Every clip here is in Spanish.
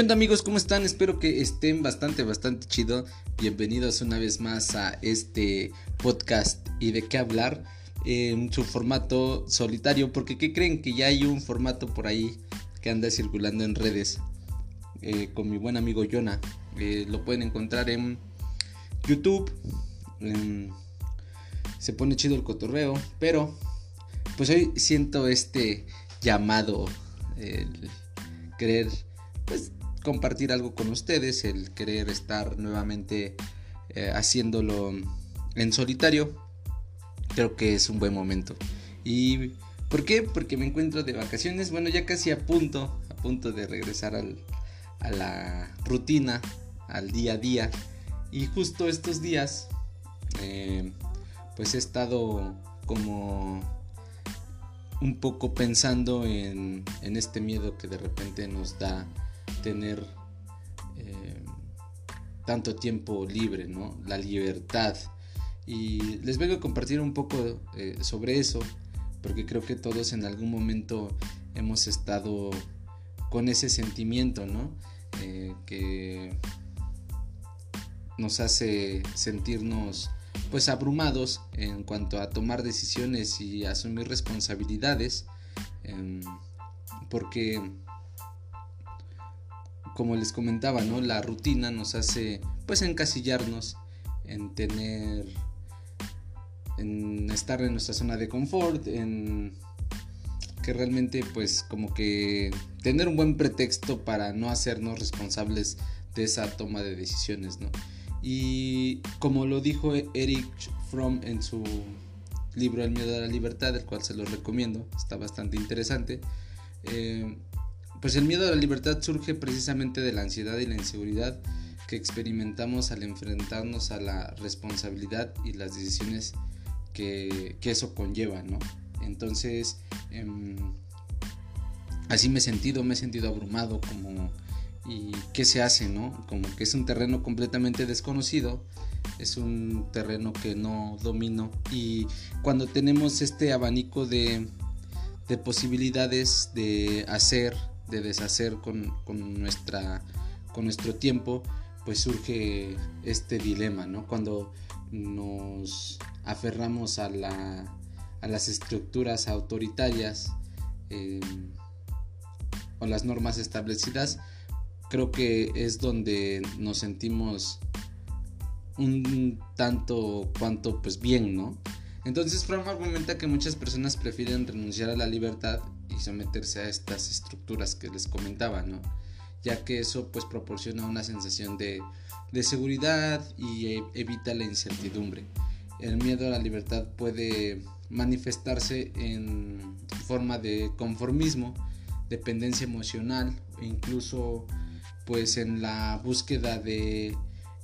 ¿Qué amigos? ¿Cómo están? Espero que estén bastante, bastante chido. Bienvenidos una vez más a este podcast y de qué hablar en su formato solitario. Porque ¿qué creen? Que ya hay un formato por ahí que anda circulando en redes eh, con mi buen amigo Jonah. Eh, lo pueden encontrar en YouTube. se pone chido el cotorreo. Pero pues hoy siento este llamado. El querer pues compartir algo con ustedes, el querer estar nuevamente eh, haciéndolo en solitario, creo que es un buen momento. ¿Y por qué? Porque me encuentro de vacaciones, bueno, ya casi a punto, a punto de regresar a la rutina, al día a día. Y justo estos días, eh, pues he estado como un poco pensando en, en este miedo que de repente nos da tener eh, tanto tiempo libre, ¿no? La libertad. Y les vengo a compartir un poco eh, sobre eso, porque creo que todos en algún momento hemos estado con ese sentimiento, ¿no? Eh, que nos hace sentirnos pues abrumados en cuanto a tomar decisiones y asumir responsabilidades em, porque como les comentaba, ¿no? La rutina nos hace pues encasillarnos en tener en estar en nuestra zona de confort, en que realmente pues como que tener un buen pretexto para no hacernos responsables de esa toma de decisiones, ¿no? Y como lo dijo Eric Fromm en su libro El miedo a la libertad, el cual se lo recomiendo, está bastante interesante, eh, pues el miedo a la libertad surge precisamente de la ansiedad y la inseguridad que experimentamos al enfrentarnos a la responsabilidad y las decisiones que, eso conlleva, ¿no? Entonces, em, así me he sentido, me he sentido abrumado como... ¿Y qué se hace, no? Como que es un terreno completamente desconocido, es un terreno que no domino y cuando tenemos este abanico de, de posibilidades de hacer, de deshacer con, nuestra, con nuestro tiempo, pues surge este dilema, ¿no? Cuando nos aferramos a, la, a las estructuras autoritarias eh, o las normas establecidas, creo que es donde nos sentimos un tanto cuanto pues bien, ¿no? Entonces Fromm argumenta que muchas personas prefieren renunciar a la libertad y someterse a estas estructuras que les comentaba, ¿no? Ya que eso pues proporciona una sensación de, seguridad y e, evita la incertidumbre. El miedo a la libertad puede manifestarse en forma de conformismo, dependencia emocional e incluso pues en la búsqueda de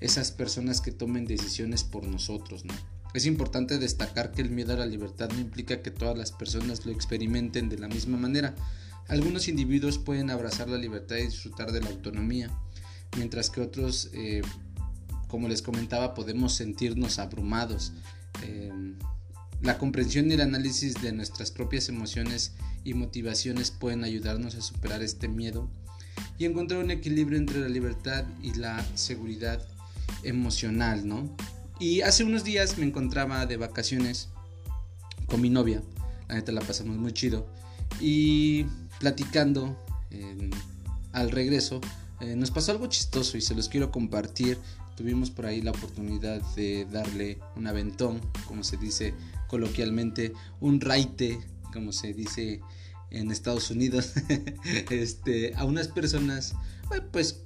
esas personas que tomen decisiones por nosotros, ¿no? Es importante destacar que el miedo a la libertad no implica que todas las personas lo experimenten de la misma manera. Algunos individuos pueden abrazar la libertad y disfrutar de la autonomía, mientras que otros, eh, como les comentaba, podemos sentirnos abrumados. Em, la comprensión y el análisis de nuestras propias emociones y motivaciones pueden ayudarnos a superar este miedo y encontrar un equilibrio entre la libertad y la seguridad emocional, ¿no? Y hace unos días me encontraba de vacaciones con mi novia. La neta la pasamos muy chido. Y platicando al regreso, eh, nos pasó algo chistoso y se los quiero compartir. Tuvimos por ahí la oportunidad de darle un aventón, como se dice coloquialmente, un raite, como se dice en Estados Unidos, este, a unas personas, pues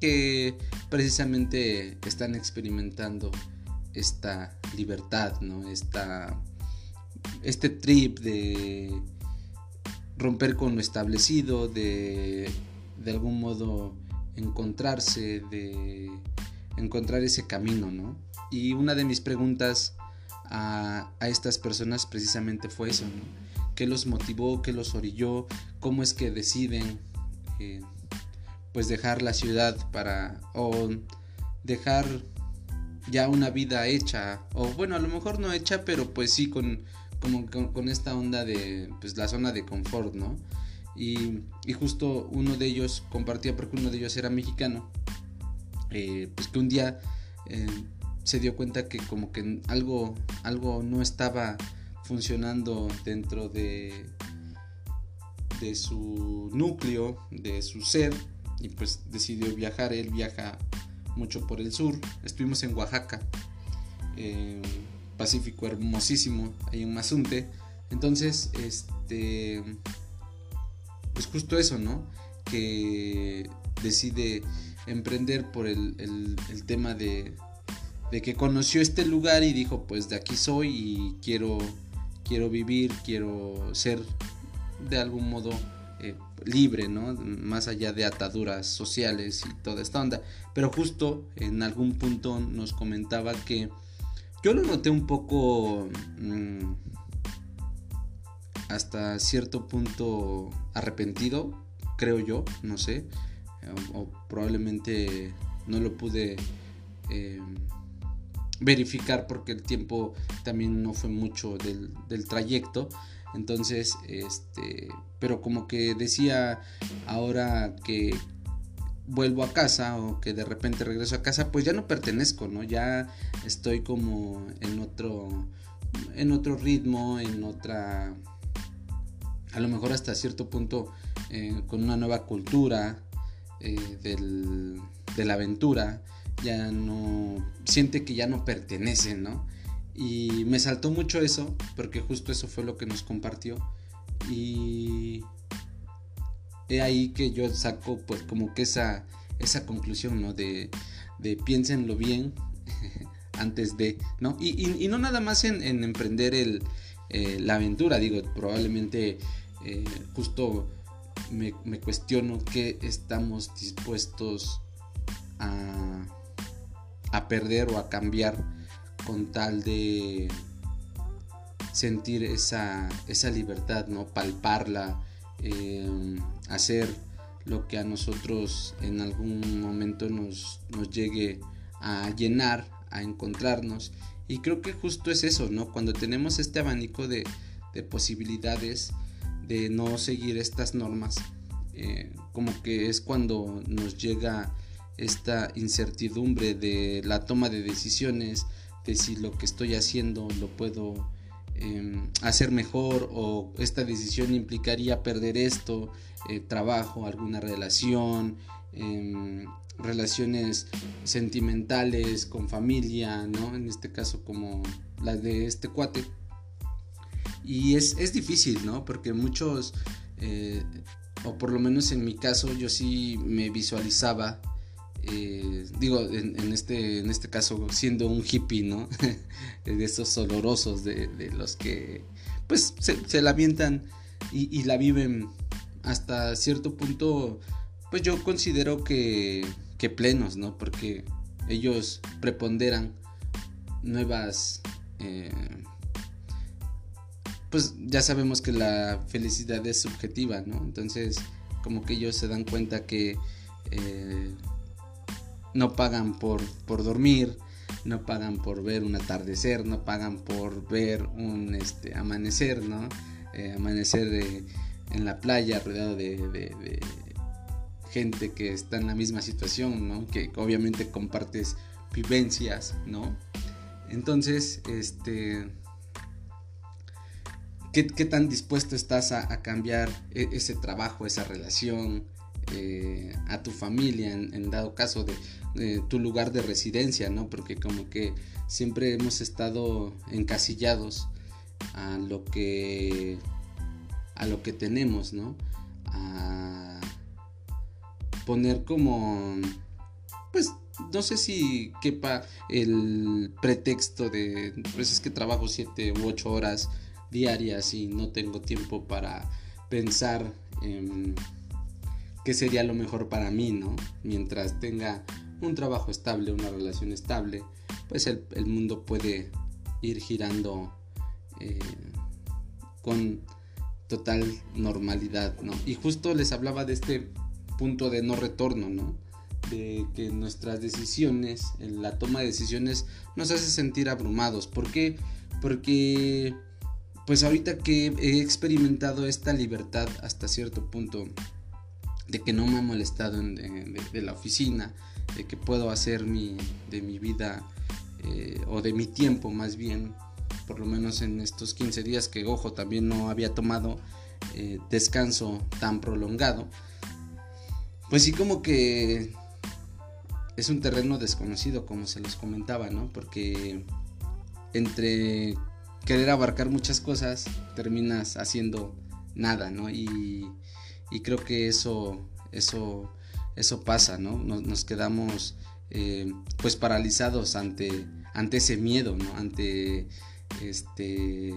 que precisamente están experimentando esta libertad, ¿no? Esta, este trip de romper con lo establecido, de de algún modo encontrarse, de encontrar ese camino, ¿no? Y una de mis preguntas a, estas personas precisamente fue eso. ¿Qué los motivó? ¿Qué los orilló? ¿Cómo es que deciden eh, pues dejar la ciudad para o dejar ya una vida hecha, o bueno, a lo mejor no hecha, pero pues sí con, con, esta onda de pues la zona de confort, ¿no? Y, justo uno de ellos compartía, porque uno de ellos era mexicano, eh, pues que un día eh, se dio cuenta que como que algo, algo no estaba funcionando dentro de, de su núcleo, de su ser, y pues decidió viajar. Él viaja mucho por el sur. Estuvimos en Oaxaca, Pacífico hermosísimo, ahí en Mazunte. Entonces, este, pues justo eso, ¿no? Que decide emprender por el, el, tema de, de, que conoció este lugar y dijo, pues de aquí soy y quiero, quiero vivir, quiero ser de algún modo eh, libre, ¿no? Más allá de ataduras sociales y toda esta onda. Pero justo en algún punto nos comentaba que yo lo noté un poco mm, hasta cierto punto arrepentido, creo yo, no sé. O, probablemente no lo pude eh, verificar porque el tiempo también no fue mucho del, del trayecto. Entonces, este, pero como que decía ahora que vuelvo a casa o que de repente regreso a casa, pues ya no pertenezco, ¿no? Ya estoy como en otro en otro ritmo, en otra a lo mejor hasta cierto punto eh, con una nueva cultura eh, del, de la aventura, ya no siente que ya no pertenece, ¿no? Y me saltó mucho eso, porque justo eso fue lo que nos compartió. Y he ahí que yo saco pues como que esa, esa conclusión, ¿no? De, de piénsenlo bien antes de, ¿no? Y, no nada más en, emprender el, eh, la aventura, digo, probablemente eh, justo me, me, cuestiono qué estamos dispuestos a, a perder o a cambiar con tal de sentir esa, esa libertad, ¿no? Palparla, eh, hacer lo que a nosotros en algún momento nos, nos llegue a llenar, a encontrarnos. Y creo que justo es eso, ¿no? Cuando tenemos este abanico de, de posibilidades de no seguir estas normas, eh, como que es cuando nos llega esta incertidumbre de la toma de decisiones, si lo que estoy haciendo lo puedo em, hacer mejor o esta decisión implicaría perder esto, eh, trabajo, alguna relación, em, relaciones sentimentales con familia, ¿no? En este caso como la de este cuate. Y es, es difícil, ¿no? Porque muchos, eh, o por lo menos en mi caso, yo sí me visualizaba eh, digo, en, este, en este caso siendo un hippie, ¿no? de esos olorosos de, los que pues se, la avientan y, la viven hasta cierto punto, pues yo considero que, que plenos, ¿no? Porque ellos preponderan nuevas... Eh, pues ya sabemos que la felicidad es subjetiva, ¿no? Entonces como que ellos se dan cuenta que eh, no pagan por, por dormir, no pagan por ver un atardecer, no pagan por ver un este, amanecer, ¿no? Eh, amanecer en la playa rodeado de, gente que está en la misma situación, ¿no? Que obviamente compartes vivencias, ¿no? Entonces, este... ¿Qué, tan dispuesto estás a, cambiar e, ese trabajo, esa relación, eh, a tu familia en, dado caso de, tu lugar de residencia, ¿no? Porque como que siempre hemos estado encasillados a lo que a lo que tenemos, ¿no? A poner como pues no sé si quepa el pretexto de pues es que trabajo 7 u 8 horas diarias y no tengo tiempo para pensar en qué sería lo mejor para mí, ¿no? Mientras tenga un trabajo estable, una relación estable, pues el, mundo puede ir girando eh, con total normalidad, ¿no? Y justo les hablaba de este punto de no retorno, ¿no? De que nuestras decisiones, la toma de decisiones nos hace sentir abrumados. ¿Por qué? Porque pues ahorita que he experimentado esta libertad hasta cierto punto, de que no me ha molestado en, de, la oficina, de que puedo hacer mi, de mi vida eh, o de mi tiempo más bien, por lo menos en estos 15 días que, ojo, también no había tomado eh, descanso tan prolongado, pues sí como que es un terreno desconocido, como se los comentaba, ¿no? Porque entre querer abarcar muchas cosas, terminas haciendo nada, ¿no? Y, creo que eso, eso, eso pasa, ¿no? Nos, quedamos eh, pues paralizados ante, ante ese miedo, ¿no? Ante este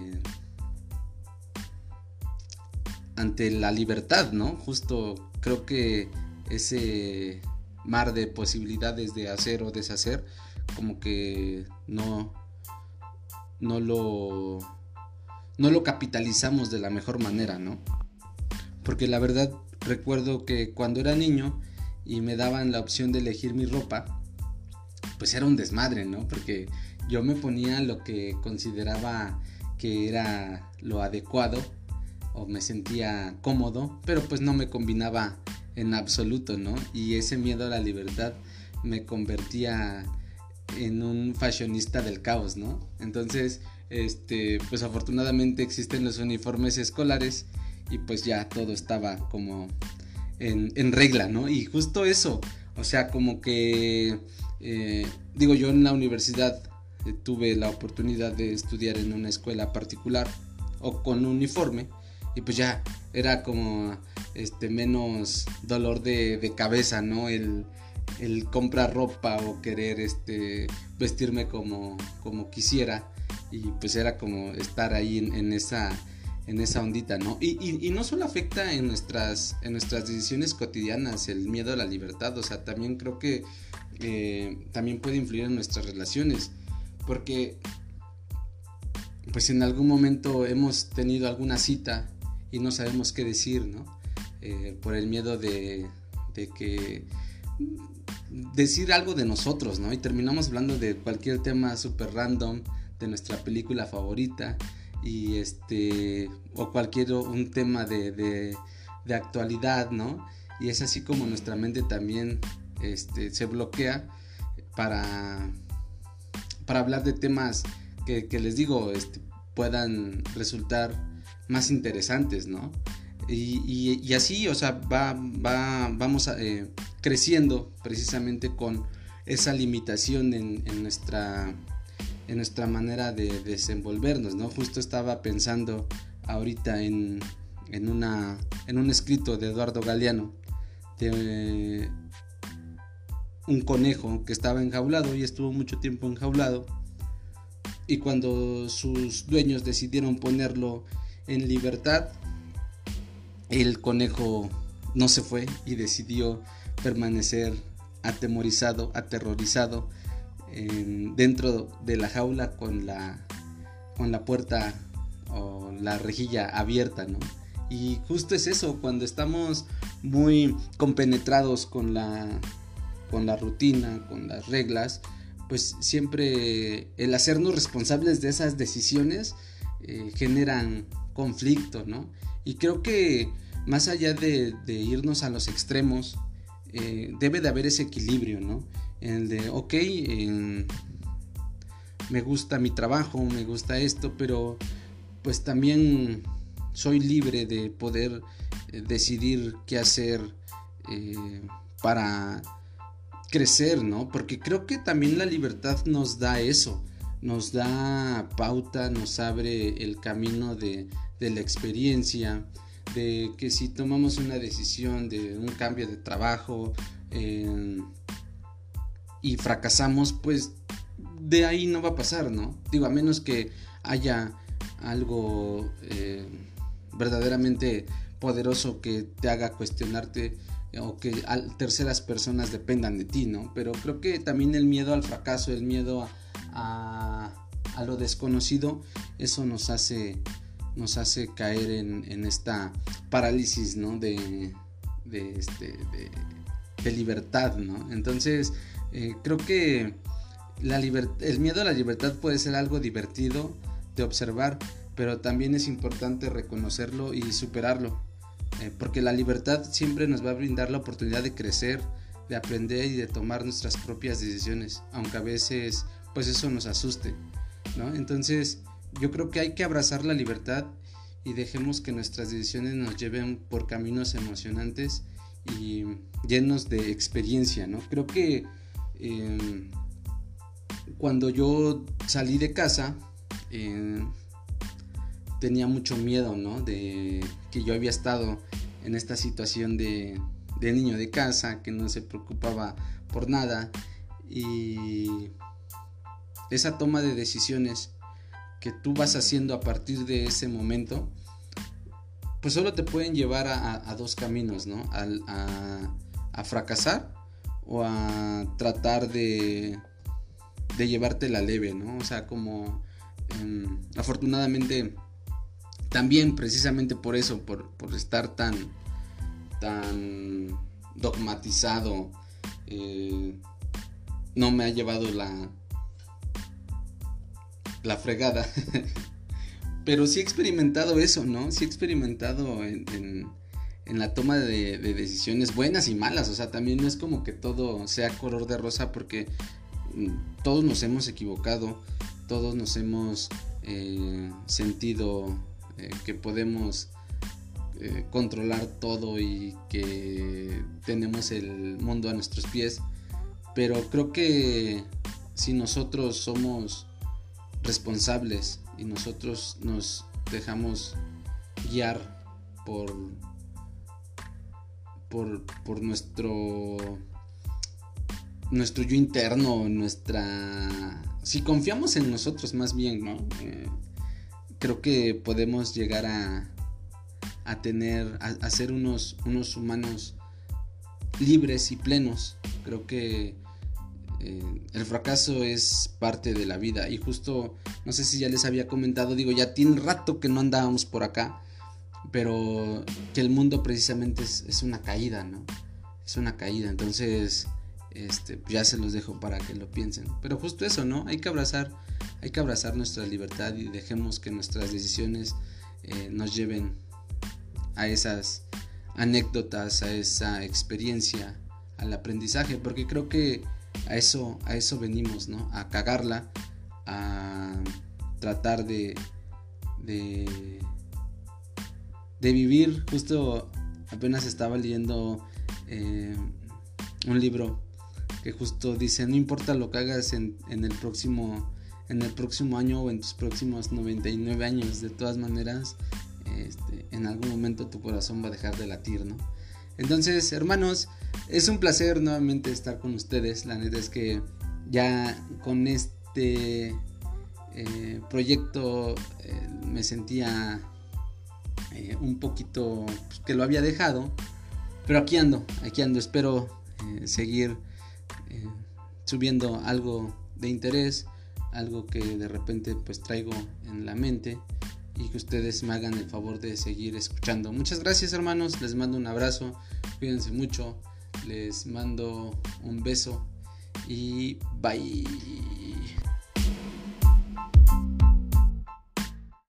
ante la libertad, ¿no? Justo creo que ese mar de posibilidades de hacer o deshacer, como que no, no lo, no lo capitalizamos de la mejor manera, ¿no? Porque la verdad recuerdo que cuando era niño y me daban la opción de elegir mi ropa, pues era un desmadre, ¿no? Porque yo me ponía lo que consideraba que era lo adecuado o me sentía cómodo, pero pues no me combinaba en absoluto, ¿no? Y ese miedo a la libertad me convertía en un fashionista del caos, ¿no? Entonces, este, pues afortunadamente existen los uniformes escolares y pues ya todo estaba como en, regla, ¿no? Y justo eso, o sea, como que, eh, digo, yo en la universidad eh, tuve la oportunidad de estudiar en una escuela particular o con uniforme y pues ya era como este menos dolor de, cabeza, ¿no? El, comprar ropa o querer este vestirme como, como quisiera y pues era como estar ahí en, esa en esa ondita, ¿no? Y, no solo afecta en nuestras, en nuestras decisiones cotidianas el miedo a la libertad, o sea, también creo que eh, también puede influir en nuestras relaciones, porque pues en algún momento hemos tenido alguna cita y no sabemos qué decir, ¿no? Eh, por el miedo de, de que decir algo de nosotros, ¿no? Y terminamos hablando de cualquier tema súper random, de nuestra película favorita, y este, o cualquier un tema de, de, actualidad, ¿no? Y es así como nuestra mente también este, se bloquea para, para hablar de temas que, que les digo, este, puedan resultar más interesantes, ¿no? Y, así, o sea, va, va vamos eh, creciendo precisamente con esa limitación en, nuestra, en nuestra manera de desenvolvernos, ¿no? Justo estaba pensando ahorita en, en, una, en un escrito de Eduardo Galeano de un conejo que estaba enjaulado y estuvo mucho tiempo enjaulado y cuando sus dueños decidieron ponerlo en libertad, el conejo no se fue y decidió permanecer atemorizado, aterrorizado dentro de la jaula con la, con la puerta o la rejilla abierta, ¿no? Y justo es eso, cuando estamos muy compenetrados con la, con la rutina, con las reglas, pues siempre el hacernos responsables de esas decisiones eh, generan conflicto, ¿no? Y creo que más allá de, irnos a los extremos, eh, debe de haber ese equilibrio, ¿no? El de, ok, me gusta mi trabajo, me gusta esto, pero pues también soy libre de poder eh, decidir qué hacer eh, para crecer, ¿no? Porque creo que también la libertad nos da eso, nos da pauta, nos abre el camino de, de la experiencia, de que si tomamos una decisión de un cambio de trabajo eh, y fracasamos, pues de ahí no va a pasar, ¿no? Digo, a menos que haya algo eh, verdaderamente poderoso que te haga cuestionarte o que terceras personas dependan de ti, ¿no? Pero creo que también el miedo al fracaso, el miedo a, a lo desconocido, eso nos hace nos hace caer en, esta parálisis, ¿no? De, de, este, de, libertad, ¿no? Entonces, eh, creo que la el miedo a la libertad puede ser algo divertido de observar, pero también es importante reconocerlo y superarlo, eh, porque la libertad siempre nos va a brindar la oportunidad de crecer, de aprender y de tomar nuestras propias decisiones, aunque a veces pues eso nos asuste, ¿no? Entonces yo creo que hay que abrazar la libertad y dejemos que nuestras decisiones nos lleven por caminos emocionantes y llenos de experiencia, ¿no? Creo que em, cuando yo salí de casa em, tenía mucho miedo, ¿no? De que yo había estado en esta situación de, niño de casa, que no se preocupaba por nada y esa toma de decisiones que tú vas haciendo a partir de ese momento, pues solo te pueden llevar a, dos caminos, ¿no? A, fracasar o a tratar de, de llevarte la leve, ¿no? O sea, como em, afortunadamente también precisamente por eso, por, estar tan, tan dogmatizado, eh, no me ha llevado la, la fregada. Pero sí he experimentado eso, ¿no? Sí he experimentado en, la toma de, decisiones buenas y malas. O sea, también no es como que todo sea color de rosa porque mm, todos nos hemos equivocado, todos nos hemos eh, sentido eh, que podemos eh, controlar todo y que tenemos el mundo a nuestros pies. Pero creo que si nosotros somos responsables y nosotros nos dejamos guiar por por, nuestro nuestro yo interno nuestra si confiamos en nosotros más bien no eh, creo que podemos llegar a a tener a, ser unos unos humanos libres y plenos. Creo que eh, el fracaso es parte de la vida. Y justo, no sé si ya les había comentado, digo, ya tiene rato que no andábamos por acá, pero que el mundo precisamente es, una caída, ¿no? Es una caída, entonces este, ya se los dejo para que lo piensen. Pero justo eso, ¿no? Hay que abrazar, hay que abrazar nuestra libertad y dejemos que nuestras decisiones eh, nos lleven a esas anécdotas, a esa experiencia, al aprendizaje, porque creo que a eso, a eso venimos, ¿no? A cagarla, a tratar de, de, de vivir. Justo apenas estaba leyendo eh, un libro que justo dice, no importa lo que hagas en, en, el próximo en el próximo año o en tus próximos 99 años, de todas maneras, este, en algún momento tu corazón va a dejar de latir, ¿no? Entonces, hermanos, es un placer nuevamente estar con ustedes. La neta es que ya con este eh, proyecto eh, me sentía eh, un poquito pues, que lo había dejado. Pero aquí ando, aquí ando. Espero seguir subiendo algo de interés, algo que de repente pues traigo en la mente y que ustedes me hagan el favor de seguir escuchando. Muchas gracias hermanos, les mando un abrazo, cuídense mucho, les mando un beso y bye.